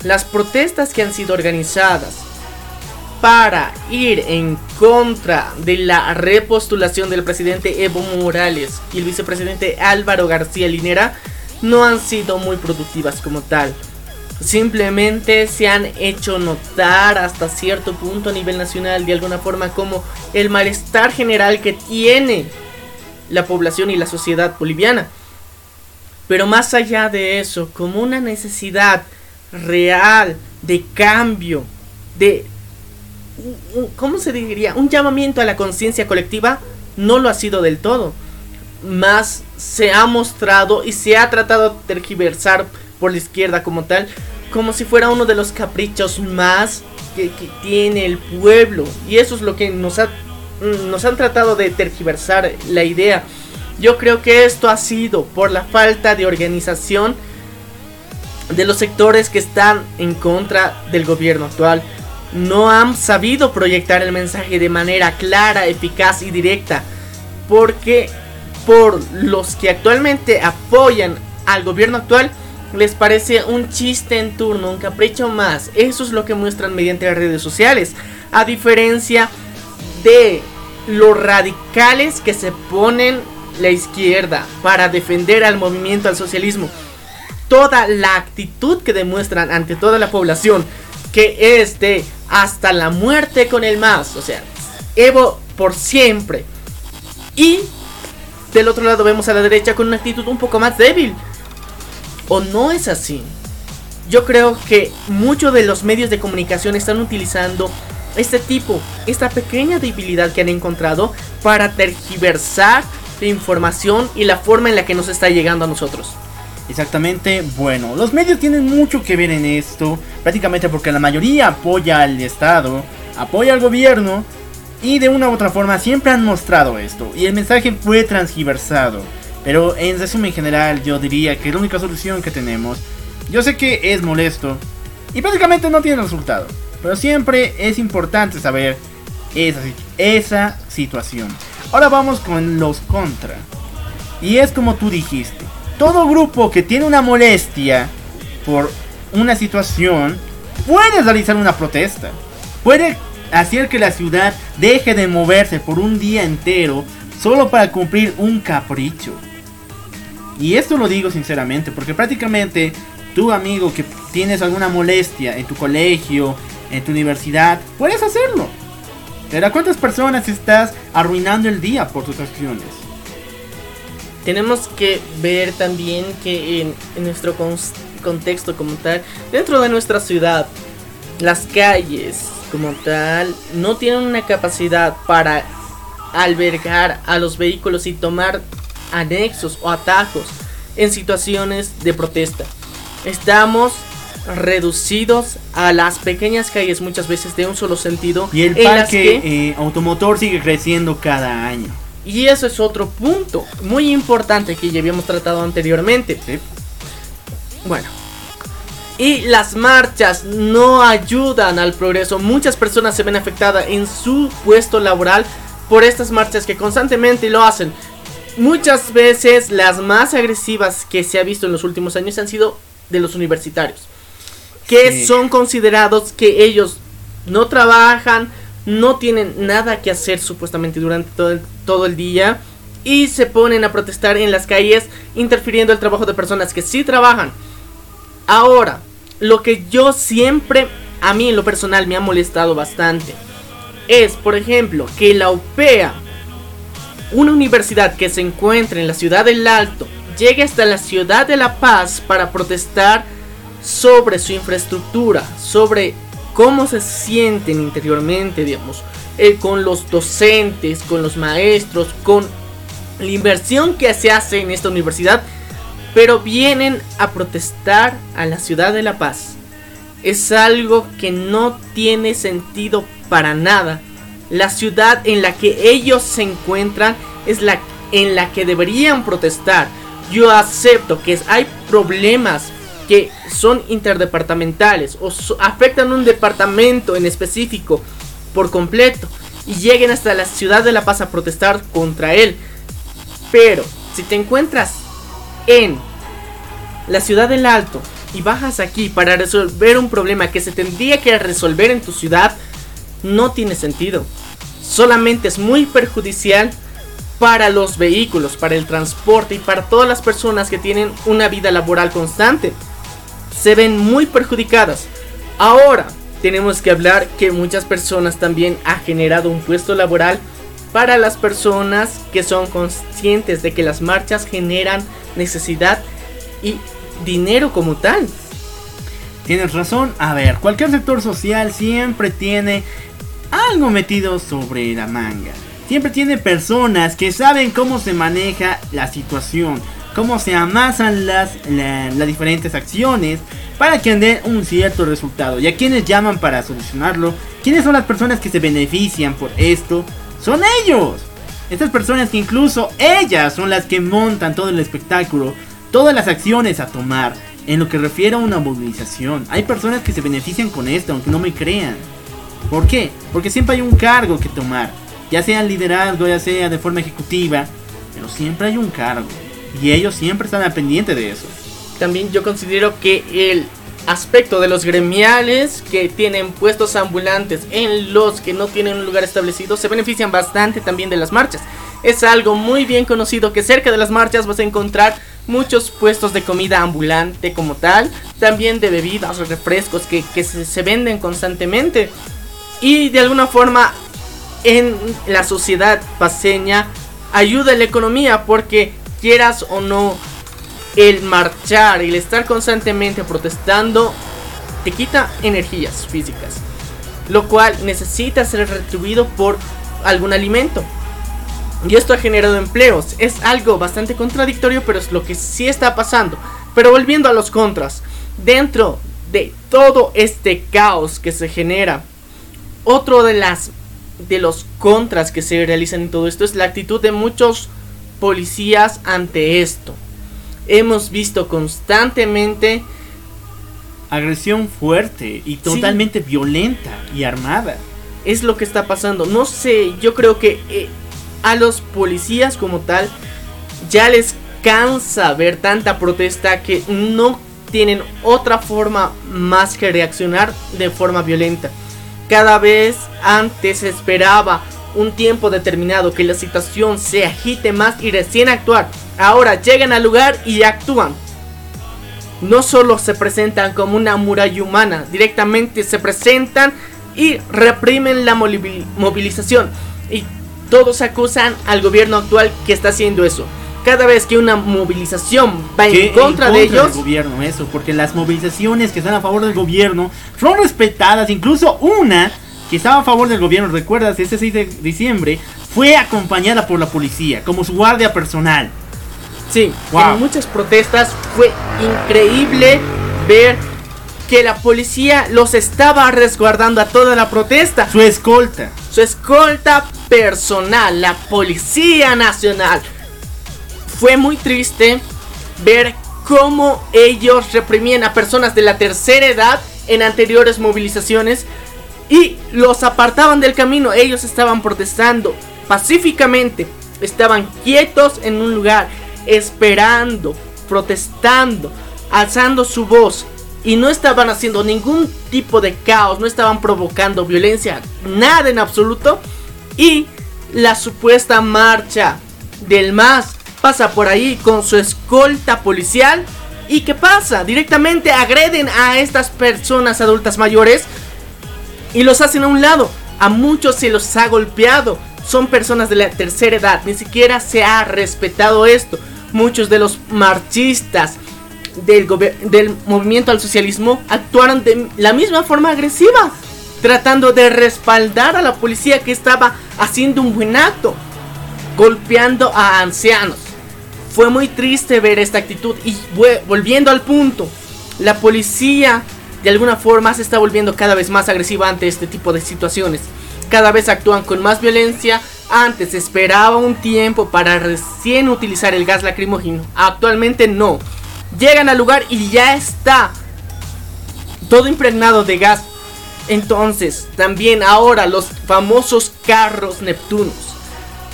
Las protestas que han sido organizadas para ir en contra de la repostulación del presidente Evo Morales y el vicepresidente Álvaro García Linera no han sido muy productivas como tal. Simplemente se han hecho notar hasta cierto punto a nivel nacional de alguna forma como el malestar general que tiene la población y la sociedad boliviana. Pero más allá de eso, como una necesidad real de cambio, de, ¿cómo se diría? Un llamamiento a la conciencia colectiva, no lo ha sido del todo. Más se ha mostrado y se ha tratado de tergiversar por la izquierda como tal, como si fuera uno de los caprichos más que, que tiene el pueblo. Y eso es lo que nos ha Mm, nos han tratado de tergiversar la idea. Yo creo que esto ha sido por la falta de organización de los sectores que están en contra del gobierno actual. No han sabido proyectar el mensaje de manera clara, eficaz y directa. Porque por los que actualmente apoyan al gobierno actual les parece un chiste en turno, un capricho más. Eso es lo que muestran mediante las redes sociales. A diferencia de los radicales que se ponen la izquierda para defender al movimiento al socialismo. Toda la actitud que demuestran ante toda la población que es de hasta la muerte con el más, o sea, Evo por siempre. Y del otro lado vemos a la derecha con una actitud un poco más débil. ¿O no es así? Yo creo que muchos de los medios de comunicación están utilizando este tipo, esta pequeña debilidad que han encontrado para tergiversar la información y la forma en la que nos está llegando a nosotros. Exactamente, bueno, los medios tienen mucho que ver en esto, prácticamente porque la mayoría apoya al Estado, apoya al gobierno y de una u otra forma siempre han mostrado esto y el mensaje fue transgiversado. Pero en resumen general yo diría que la única solución que tenemos, yo sé que es molesto y prácticamente no tiene resultado, pero siempre es importante saber esa, esa situación. Ahora vamos con los contra. Y es como tú dijiste, todo grupo que tiene una molestia por una situación puede realizar una protesta. Puede hacer que la ciudad deje de moverse por un día entero solo para cumplir un capricho. Y esto lo digo sinceramente porque prácticamente tu amigo que tienes alguna molestia en tu colegio, en tu universidad, puedes hacerlo. Pero ¿a cuántas personas estás arruinando el día por tus acciones? Tenemos que ver también que en, nuestro contexto como tal, dentro de nuestra ciudad, las calles como tal no tienen una capacidad para albergar a los vehículos y tomar anexos o atajos en situaciones de protesta. Estamos reducidos a las pequeñas calles muchas veces de un solo sentido. Y el parque eh, automotor sigue creciendo cada año. Y eso es otro punto muy importante que ya habíamos tratado anteriormente. Bueno. Y las marchas no ayudan al progreso. Muchas personas se ven afectadas en su puesto laboral por estas marchas que constantemente lo hacen. Muchas veces las más agresivas que se ha visto en los últimos años han sido de los universitarios que son considerados que ellos no trabajan, no tienen nada que hacer supuestamente durante todo el, día y se ponen a protestar en las calles interfiriendo el trabajo de personas que sí trabajan. Ahora, lo que yo siempre, a mí en lo personal me ha molestado bastante, es, por ejemplo, que la UPEA, una universidad que se encuentra en la ciudad del Alto, llegue hasta la ciudad de La Paz para protestar sobre su infraestructura, sobre cómo se sienten interiormente, digamos, eh, con los docentes, con los maestros, con la inversión que se hace en esta universidad, pero vienen a protestar a la ciudad de La Paz. Es algo que no tiene sentido para nada. La ciudad en la que ellos se encuentran es la en la que deberían protestar. Yo acepto que hay problemas que son interdepartamentales o afectan un departamento en específico por completo y lleguen hasta la ciudad de La Paz a protestar contra él. Pero si te encuentras en la ciudad del Alto y bajas aquí para resolver un problema que se tendría que resolver en tu ciudad, no tiene sentido. Solamente es muy perjudicial para los vehículos, para el transporte y para todas las personas que tienen una vida laboral constante se ven muy perjudicadas. Ahora tenemos que hablar que muchas personas también ha generado un puesto laboral para las personas que son conscientes de que las marchas generan necesidad y dinero como tal. Tienes razón, a ver, cualquier sector social siempre tiene algo metido sobre la manga. Siempre tiene personas que saben cómo se maneja la situación, cómo se amasan las, las diferentes acciones para que den un cierto resultado. ¿Y a quienes llaman para solucionarlo? ¿Quiénes son las personas que se benefician por esto? Son ellos. Estas personas que incluso ellas son las que montan todo el espectáculo, todas las acciones a tomar en lo que refiere a una movilización. Hay personas que se benefician con esto, aunque no me crean. ¿Por qué? Porque siempre hay un cargo que tomar, ya sea liderazgo, ya sea de forma ejecutiva, pero siempre hay un cargo. Y ellos siempre están al pendiente de eso. también yo considero que el aspecto de los gremiales que tienen puestos ambulantes en los que no tienen un lugar establecido se benefician bastante también de las marchas. Es algo muy bien conocido que cerca de las marchas vas a encontrar muchos puestos de comida ambulante como tal, también de bebidas o refrescos que, se, se venden constantemente. Y de alguna forma en la sociedad paseña ayuda a la economía porque quieras o no el marchar, el estar constantemente protestando, te quita energías físicas. Lo cual necesita ser retribuido por algún alimento. Y esto ha generado empleos. Es algo bastante contradictorio, pero es lo que sí está pasando. Pero volviendo a los contras. Dentro de todo este caos que se genera, otro de las de los contras que se realizan en todo esto es la actitud de muchos policías ante esto hemos visto constantemente agresión fuerte y totalmente violenta y armada. Es lo que está pasando. No sé, yo creo que eh, a los policías como tal ya les cansa ver tanta protesta que no tienen otra forma más que reaccionar de forma violenta. Cada vez antes esperaba un tiempo determinado que la situación se agite más y recién actuar. Ahora llegan al lugar y actúan. No solo se presentan como una muralla humana, directamente se presentan y reprimen la movilización. Y todos acusan al gobierno actual que está haciendo eso. Cada vez que una movilización va en contra, de ellos. gobierno, eso, porque las movilizaciones que están a favor del gobierno son respetadas, incluso una que estaba a favor del gobierno, recuerdas, ese 6 de diciembre, fue acompañada por la policía como su guardia personal. Sí, en muchas protestas fue increíble ver que la policía los estaba resguardando a toda la protesta. Su escolta. Su escolta personal, la Policía Nacional. Fue muy triste ver cómo ellos reprimían a personas de la tercera edad en anteriores movilizaciones y los apartaban del camino. Ellos estaban protestando pacíficamente, estaban quietos en un lugar, esperando, protestando, alzando su voz y no estaban haciendo ningún tipo de caos, no estaban provocando violencia, nada en absoluto. Y la supuesta marcha del MAS pasa por ahí con su escolta policial. ¿Y qué pasa? Directamente agreden a estas personas adultas mayores y los hacen a un lado. A muchos se los ha golpeado. Son personas de la tercera edad. Ni siquiera se ha respetado esto. Muchos de los marchistas del, del movimiento al socialismo actuaron de la misma forma agresiva. Tratando de respaldar a la policía que estaba haciendo un buen acto. Golpeando a ancianos. Fue muy triste ver esta actitud. Y volviendo al punto. La policía de alguna forma se está volviendo cada vez más agresiva ante este tipo de situaciones. Cada vez actúan con más violencia. Antes esperaba un tiempo para recién utilizar el gas lacrimógeno. Actualmente no. Llegan al lugar y ya está todo impregnado de gas. Entonces, también ahora los famosos carros Neptunos.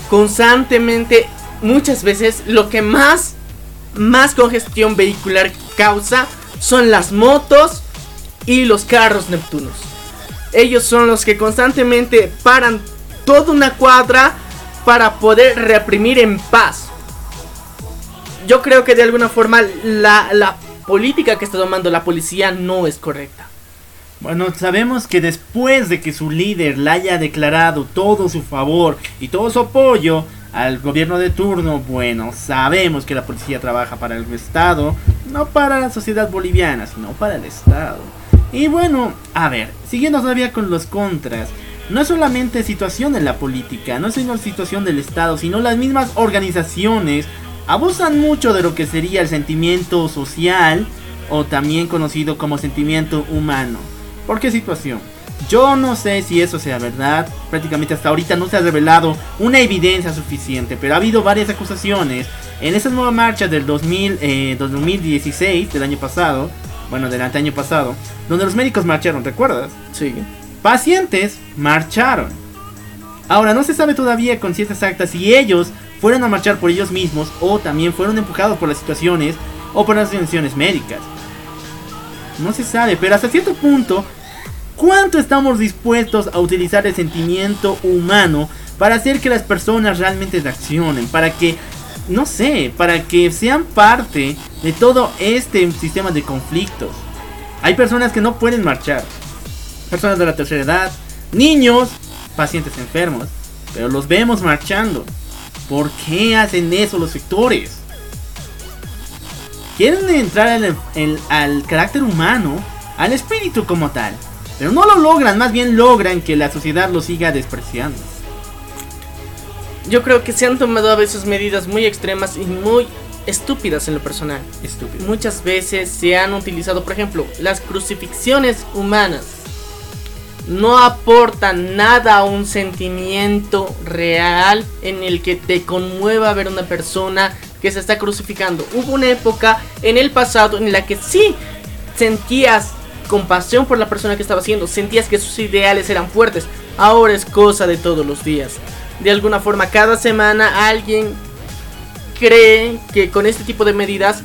Constantemente, muchas veces, lo que más, más congestión vehicular causa son las motos y los carros Neptunos. Ellos son los que constantemente paran toda una cuadra para poder reprimir en paz. Yo creo que de alguna forma la, la política que está tomando la policía no es correcta. Bueno, sabemos que después de que su líder le haya declarado todo su favor y todo su apoyo al gobierno de turno, bueno, sabemos que la policía trabaja para el Estado, no para la sociedad boliviana, sino para el Estado. Y bueno, a ver, siguiendo todavía con los contras, no es solamente situación en la política, no es solo situación del Estado, sino las mismas organizaciones abusan mucho de lo que sería el sentimiento social o también conocido como sentimiento humano. ¿Por qué situación? Yo no sé si eso sea verdad, prácticamente hasta ahorita no se ha revelado una evidencia suficiente, pero ha habido varias acusaciones en esas nuevas marchas del 2000, 2016, eh, del año pasado, bueno, del año pasado, donde los médicos marcharon, ¿recuerdas? Sí. Pacientes marcharon. Ahora, no se sabe todavía con ciencia exacta si ellos fueron a marchar por ellos mismos o también fueron empujados por las situaciones o por las intenciones médicas. No se sabe, pero hasta cierto punto, ¿cuánto estamos dispuestos a utilizar el sentimiento humano para hacer que las personas realmente reaccionen? Para que, no sé, para que sean parte de todo este sistema de conflictos. Hay personas que no pueden marchar. Personas de la tercera edad, niños, pacientes enfermos. Pero los vemos marchando. ¿Por qué hacen eso los sectores? Quieren entrar al, carácter humano, al espíritu como tal. Pero no lo logran, más bien logran que la sociedad lo siga despreciando. Yo creo que se han tomado a veces medidas muy extremas y muy estúpidas en lo personal. Muchas veces se han utilizado, por ejemplo, las crucifixiones humanas. No aportan nada a un sentimiento real en el que te conmueva ver una persona que se está crucificando. Hubo una época en el pasado en la que sí sentías compasión por la persona que estaba haciendo, sentías que sus ideales eran fuertes. Ahora es cosa de todos los días. De alguna forma, cada semana alguien cree que con este tipo de medidas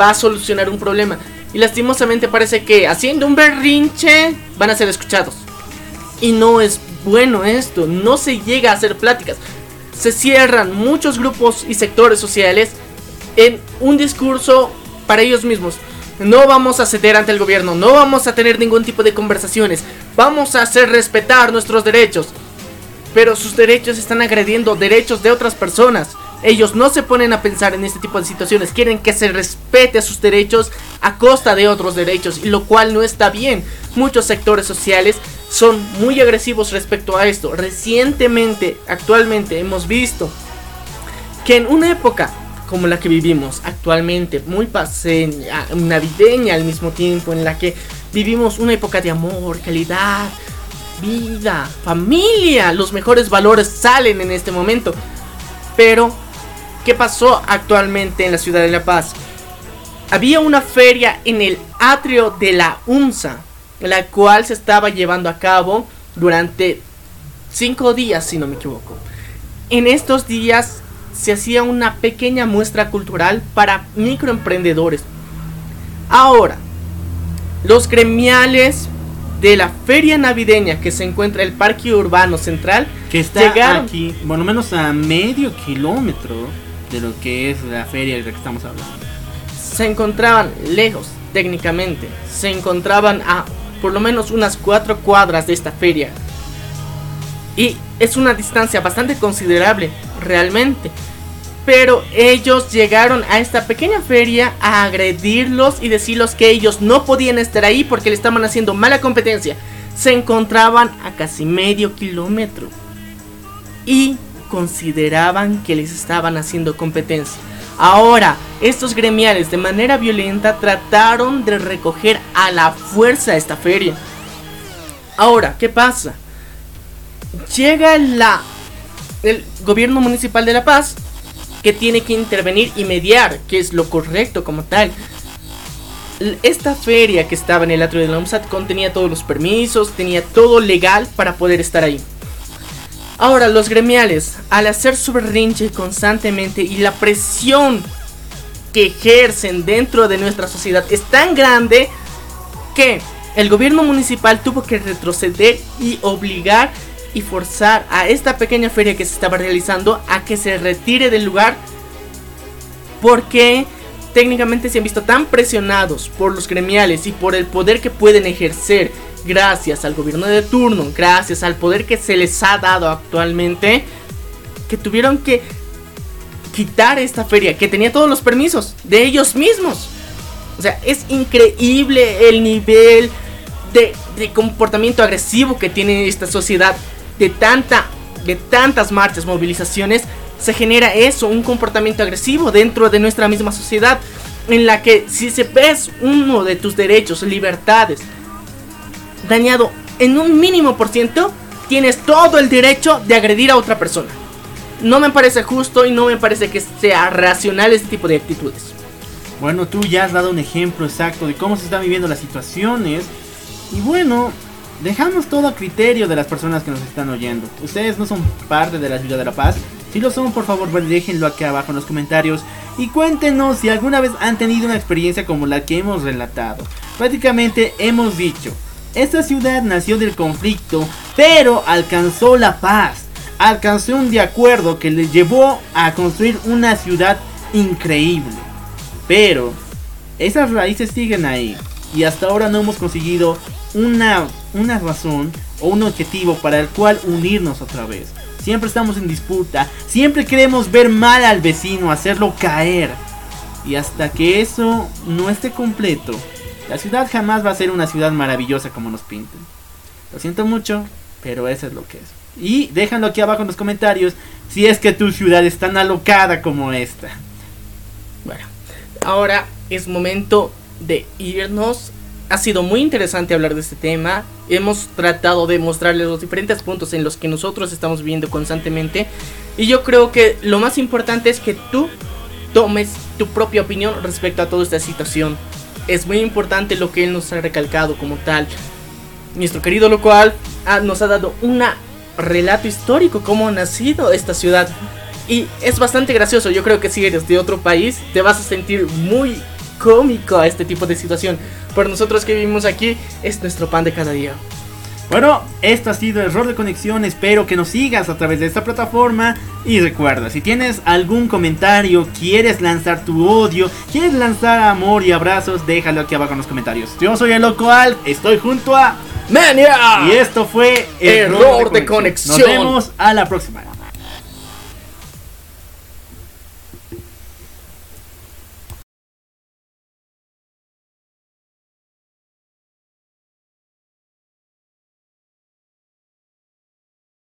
va a solucionar un problema. Y lastimosamente parece que haciendo un berrinche van a ser escuchados. Y no es bueno esto, no se llega a hacer pláticas. Se cierran muchos grupos y sectores sociales en un discurso para ellos mismos. No vamos a ceder ante el gobierno, no vamos a tener ningún tipo de conversaciones, vamos a hacer respetar nuestros derechos. Pero sus derechos están agrediendo derechos de otras personas. Ellos no se ponen a pensar en este tipo de situaciones, quieren que se respete sus derechos a costa de otros derechos, y lo cual no está bien. Muchos sectores sociales son muy agresivos respecto a esto. Recientemente, actualmente, hemos visto que en una época como la que vivimos actualmente, muy paseña, navideña al mismo tiempo, en la que vivimos una época de amor, calidad, vida, familia, los mejores valores salen en este momento. Pero ¿Qué pasó actualmente en la ciudad de La Paz? Había una feria en el atrio de la UNSA, la cual se estaba llevando a cabo durante cinco días, si no me equivoco. En estos días se hacía una pequeña muestra cultural para microemprendedores. Ahora, los gremiales de la feria navideña que se encuentra en el Parque Urbano Central que está aquí, bueno menos a medio kilómetro de lo que es la feria de la que estamos hablando. Se encontraban lejos, técnicamente. Se encontraban a por lo menos unas cuatro cuadras de esta feria. Y es una distancia bastante considerable, realmente. Pero ellos llegaron a esta pequeña feria a agredirlos y decirles que ellos no podían estar ahí porque le estaban haciendo mala competencia. Se encontraban a casi medio kilómetro. Y consideraban que les estaban haciendo competencia. Ahora, estos gremiales de manera violenta trataron de recoger a la fuerza esta feria. Ahora, ¿qué pasa? Llega el gobierno municipal de La Paz que tiene que intervenir y mediar, que es lo correcto como tal. Esta feria que estaba en el atrio de la UMSAT contenía todos los permisos, tenía todo legal para poder estar ahí. Ahora, los gremiales, al hacer su berrinche constantemente y la presión que ejercen dentro de nuestra sociedad es tan grande que el gobierno municipal tuvo que retroceder y obligar y forzar a esta pequeña feria que se estaba realizando a que se retire del lugar porque técnicamente se han visto tan presionados por los gremiales y por el poder que pueden ejercer gracias al gobierno de turno, gracias al poder que se les ha dado actualmente, que tuvieron que quitar esta feria, que tenía todos los permisos de ellos mismos. O sea, es increíble el nivel de, comportamiento agresivo que tiene esta sociedad, de, tanta, de tantas marchas, movilizaciones, se genera eso, un comportamiento agresivo dentro de nuestra misma sociedad, en la que si se ves uno de tus derechos, libertades, dañado en un mínimo por ciento, tienes todo el derecho de agredir a otra persona. No me parece justo y no me parece que sea racional este tipo de actitudes. Bueno, tú ya has dado un ejemplo exacto de cómo se están viviendo las situaciones. Y bueno, dejamos todo a criterio de las personas que nos están oyendo. Ustedes no son parte de la ciudad de La Paz. Si lo son, por favor, déjenlo aquí abajo en los comentarios. y cuéntenos si alguna vez han tenido una experiencia como la que hemos relatado. Prácticamente hemos dicho, esta ciudad nació del conflicto, pero alcanzó la paz, alcanzó un de acuerdo que le llevó a construir una ciudad increíble. Pero esas raíces siguen ahí y hasta ahora no hemos conseguido una, una razón o un objetivo para el cual unirnos otra vez. Siempre estamos en disputa, siempre queremos ver mal al vecino, hacerlo caer. Y hasta que eso no esté completo, la ciudad jamás va a ser una ciudad maravillosa como nos pintan. Lo siento mucho, pero eso es lo que es. Y déjanlo aquí abajo en los comentarios si es que tu ciudad es tan alocada como esta. Bueno, ahora es momento de irnos ha sido muy interesante hablar de este tema. Hemos tratado de mostrarles los diferentes puntos en los que nosotros estamos viviendo constantemente. Y yo creo que lo más importante es que tú tomes tu propia opinión respecto a toda esta situación. Es muy importante lo que él nos ha recalcado como tal. Nuestro querido local nos ha dado un relato histórico cómo ha nacido esta ciudad. Y es bastante gracioso. Yo creo que si eres de otro país te vas a sentir muy cómico a este tipo de situación. Por nosotros que vivimos aquí, es nuestro pan de cada día. Bueno, esto ha sido Error de Conexión. Espero que nos sigas a través de esta plataforma. Y recuerda, si tienes algún comentario, quieres lanzar tu odio, quieres lanzar amor y abrazos, déjalo aquí abajo en los comentarios. Yo soy el Loco Al, estoy junto a Mania. Y esto fue Error, de, conexión. Nos vemos a la próxima.